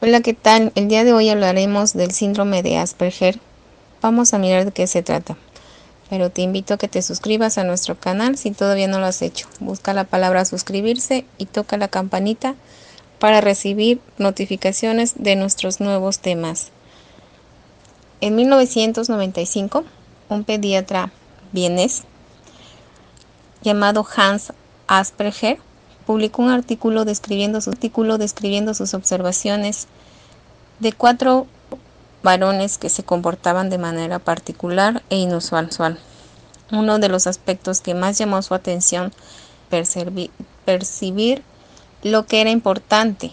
Hola, ¿qué tal? El día de hoy hablaremos del síndrome de Asperger. Vamos a mirar de qué se trata. Pero te invito a que te suscribas a nuestro canal si todavía no lo has hecho. Busca la palabra suscribirse y toca la campanita para recibir notificaciones de nuestros nuevos temas. En 1995, un pediatra vienés llamado Hans Asperger publicó un artículo describiendo, su, artículo describiendo sus observaciones de cuatro varones que se comportaban de manera particular e inusual. Uno de los aspectos que más llamó su atención, percibir, percibir lo que era importante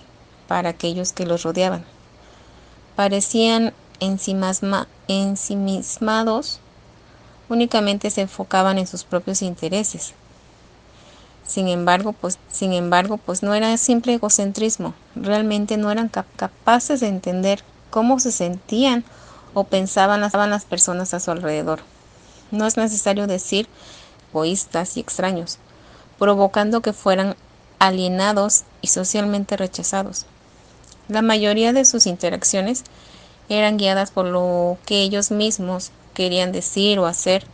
para aquellos que los rodeaban. Parecían ensimismados, únicamente se enfocaban en sus propios intereses sin embargo, pues, sin embargo, pues no era simple egocentrismo, realmente no eran capaces de entender cómo se sentían o pensaban las, las personas a su alrededor. No es necesario decir egoístas y extraños, provocando que fueran alienados y socialmente rechazados. La mayoría de sus interacciones eran guiadas por lo que ellos mismos querían decir o hacer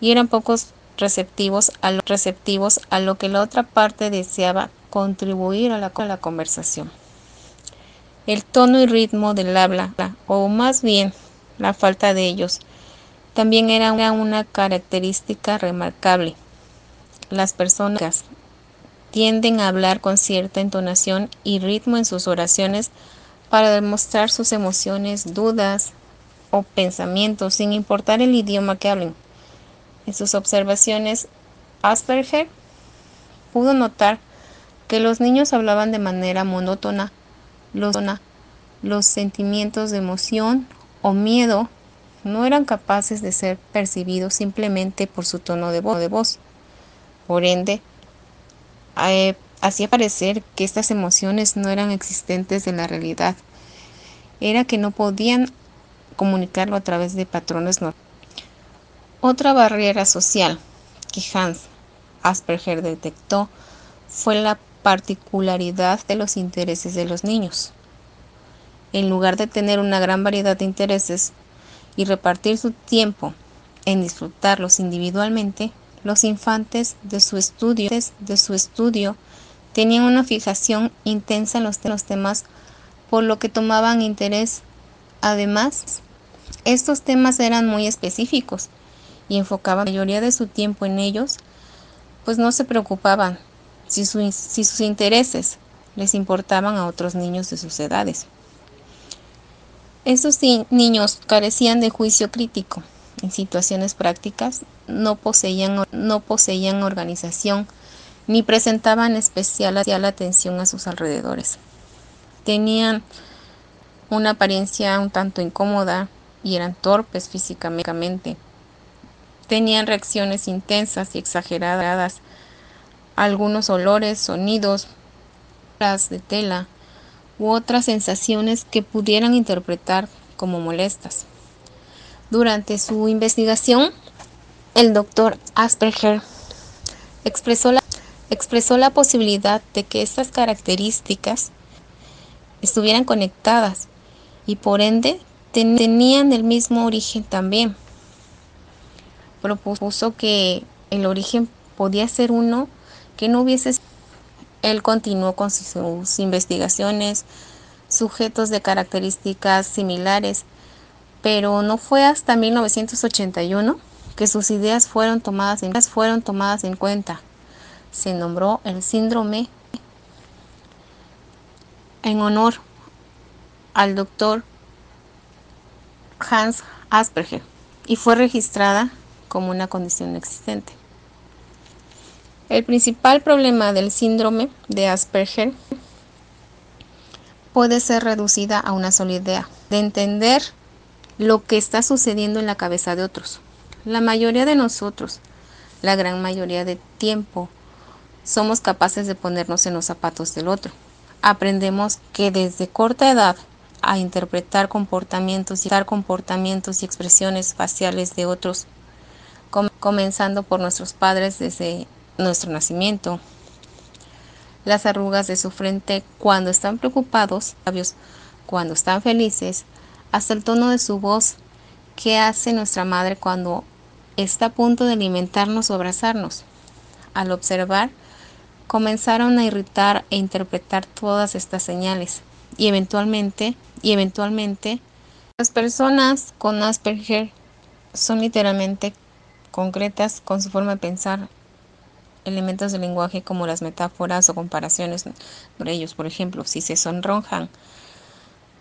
y eran pocos receptivos a lo, receptivos a lo que la otra parte deseaba contribuir a la, a la conversación. El tono y ritmo del habla, o más bien la falta de ellos, también era una característica remarcable. Las personas tienden a hablar con cierta entonación y ritmo en sus oraciones para demostrar sus emociones, dudas o pensamientos, sin importar el idioma que hablen. En sus observaciones, Asperger pudo notar que los niños hablaban de manera monótona. Los, sentimientos de emoción o miedo no eran capaces de ser percibidos simplemente por su tono de, voz. Por ende, eh, hacía parecer que estas emociones no eran existentes en la realidad. Era que no podían comunicarlo a través de patrones normales. Otra barrera social que Hans Asperger detectó fue la particularidad de los intereses de los niños. En lugar de tener una gran variedad de intereses y repartir su tiempo en disfrutarlos individualmente, los infantes de su estudio, tenían una fijación intensa en los, los temas por lo que tomaban interés. Además, estos temas eran muy específicos y enfocaba la mayoría de su tiempo en ellos, pues no se preocupaban si, sus intereses les importaban a otros niños de sus edades. Estos niños carecían de juicio crítico. En situaciones prácticas no poseían, no poseían organización ni presentaban especial atención a sus alrededores. Tenían una apariencia un tanto incómoda y eran torpes físicamente tenían reacciones intensas y exageradas, algunos olores, sonidos, de tela u otras sensaciones que pudieran interpretar como molestas. Durante su investigación, el doctor Asperger expresó la, expresó la posibilidad de que estas características estuvieran conectadas y por ende tenían el mismo origen también propuso que el origen podía ser uno que no hubiese. Él continuó con sus investigaciones, sujetos de características similares, pero no fue hasta 1981 que sus ideas fueron tomadas en, fueron tomadas en cuenta. Se nombró el síndrome en honor al doctor Hans Asperger y fue registrada como una condición existente. El principal problema del síndrome de Asperger puede ser reducida a una sola idea, de entender lo que está sucediendo en la cabeza de otros. La mayoría de nosotros, la gran mayoría de tiempo, somos capaces de ponernos en los zapatos del otro. Aprendemos que desde corta edad a interpretar comportamientos y dar comportamientos y expresiones faciales de otros comenzando por nuestros padres desde nuestro nacimiento. Las arrugas de su frente cuando están preocupados, labios cuando están felices, hasta el tono de su voz, qué hace nuestra madre cuando está a punto de alimentarnos o abrazarnos. Al observar, comenzaron a irritar e interpretar todas estas señales y eventualmente, y eventualmente, las personas con Asperger son literalmente concretas con su forma de pensar elementos del lenguaje como las metáforas o comparaciones por ellos. Por ejemplo, si se sonrojan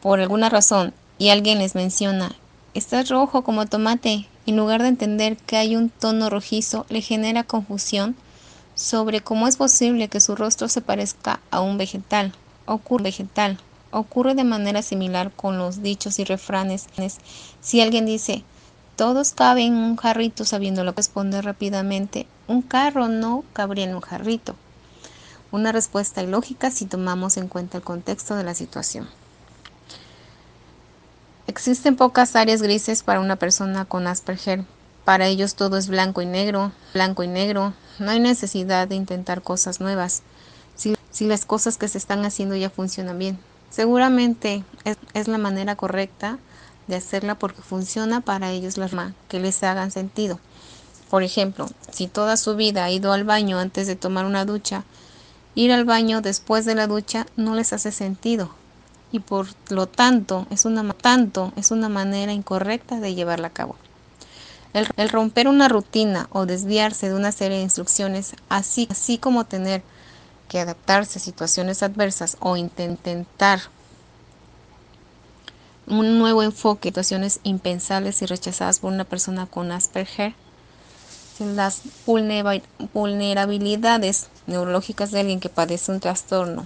por alguna razón y alguien les menciona, estás rojo como tomate, en lugar de entender que hay un tono rojizo, le genera confusión sobre cómo es posible que su rostro se parezca a un vegetal. Ocurre, vegetal. Ocurre de manera similar con los dichos y refranes. Si alguien dice, todos caben en un jarrito sabiéndolo responder rápidamente, un carro no cabría en un jarrito. Una respuesta ilógica si tomamos en cuenta el contexto de la situación. Existen pocas áreas grises para una persona con Asperger. Para ellos todo es blanco y negro, blanco y negro. No hay necesidad de intentar cosas nuevas. Si, las cosas que se están haciendo ya funcionan bien. Seguramente es la manera correcta de hacerla porque funciona para ellos la forma que les hagan sentido. Por ejemplo, si toda su vida ha ido al baño antes de tomar una ducha, ir al baño después de la ducha no les hace sentido y por lo tanto es una, tanto, es una manera incorrecta de llevarla a cabo. El, romper una rutina o desviarse de una serie de instrucciones, así, así como tener que adaptarse a situaciones adversas o intentar un nuevo enfoque, situaciones impensables y rechazadas por una persona con Asperger, las vulnerabilidades neurológicas de alguien que padece un trastorno,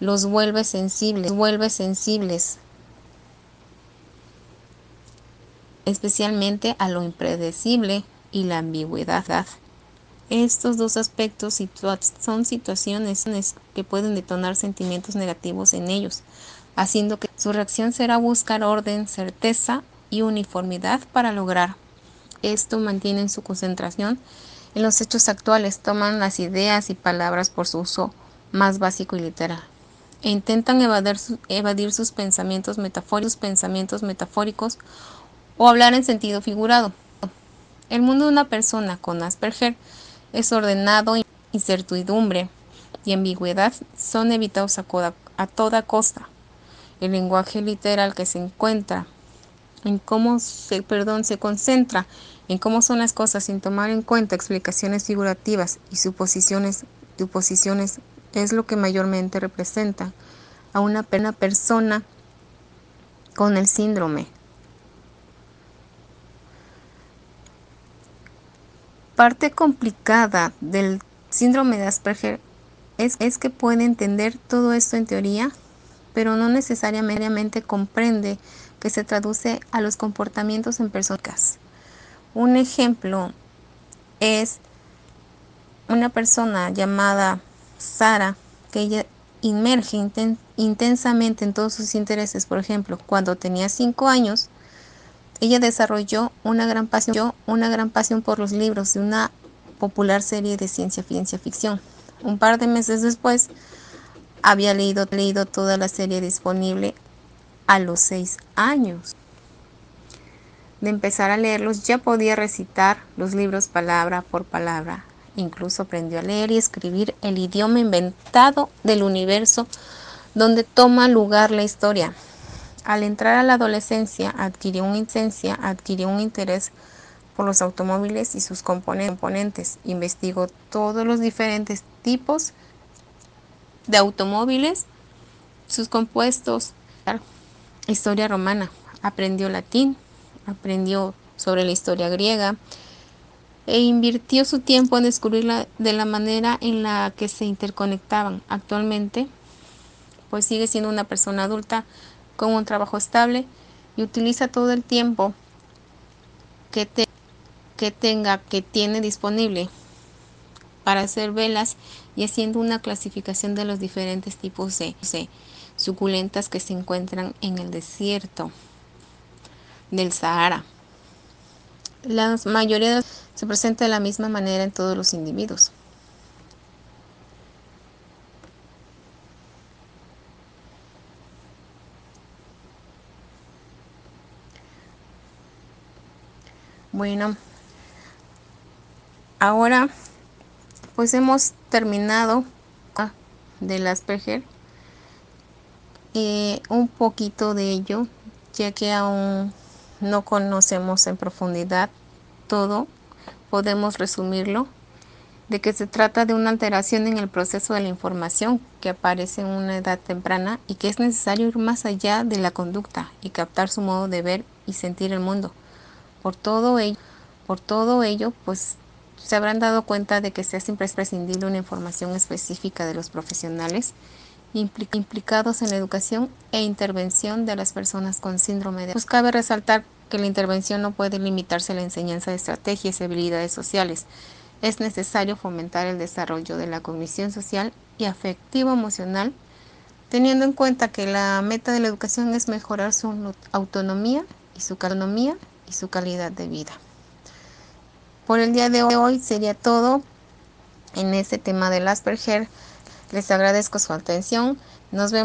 los vuelve sensibles, vuelve sensibles, especialmente a lo impredecible y la ambigüedad. Estos dos aspectos son situaciones que pueden detonar sentimientos negativos en ellos, haciendo que su reacción será buscar orden, certeza y uniformidad para lograr. Esto mantiene su concentración en los hechos actuales, toman las ideas y palabras por su uso más básico y literal e intentan evadir, evadir sus pensamientos metafóricos, pensamientos metafóricos o hablar en sentido figurado. El mundo de una persona con Asperger es ordenado, incertidumbre y ambigüedad son evitados a toda costa el lenguaje literal que se encuentra en cómo se, perdón, se concentra en cómo son las cosas sin tomar en cuenta explicaciones figurativas y suposiciones, suposiciones es lo que mayormente representa a una persona con el síndrome. Parte complicada del síndrome de Asperger es, es que puede entender todo esto en teoría pero no necesariamente comprende que se traduce a los comportamientos en personas. Un ejemplo es una persona llamada Sara, que ella inmerge intensamente en todos sus intereses. Por ejemplo, cuando tenía cinco años, ella desarrolló una gran pasión, una gran por los libros de una popular serie de ciencia ficción. Un par de meses después, había leído, leído toda la serie disponible a los seis años. De empezar a leerlos ya podía recitar los libros palabra por palabra. Incluso aprendió a leer y escribir el idioma inventado del universo donde toma lugar la historia. Al entrar a la adolescencia adquirió una licencia, adquirió un interés por los automóviles y sus componentes. Investigó todos los diferentes tipos de automóviles, sus compuestos, historia romana, aprendió latín, aprendió sobre la historia griega e invirtió su tiempo en descubrir de la manera en la que se interconectaban. Actualmente, pues sigue siendo una persona adulta con un trabajo estable y utiliza todo el tiempo que, que tenga, que tiene disponible para hacer velas y haciendo una clasificación de los diferentes tipos de, suculentas que se encuentran en el desierto del Sahara. La mayoría se presenta de la misma manera en todos los individuos. Bueno, ahora pues hemos terminado del Asperger eh, un poquito de ello, ya que aún no conocemos en profundidad todo, podemos resumirlo de que se trata de una alteración en el proceso de la información que aparece en una edad temprana y que es necesario ir más allá de la conducta y captar su modo de ver y sentir el mundo. Por todo ello, por todo ello pues se habrán dado cuenta de que se hace imprescindible una información específica de los profesionales implicados en la educación e intervención de las personas con síndrome de Pues cabe resaltar que la intervención no puede limitarse a la enseñanza de estrategias y habilidades sociales, es necesario fomentar el desarrollo de la cognición social y afectivo-emocional, teniendo en cuenta que la meta de la educación es mejorar su autonomía y su autonomía y su calidad de vida. Por el día de hoy sería todo en este tema del Asperger. Les agradezco su atención. Nos vemos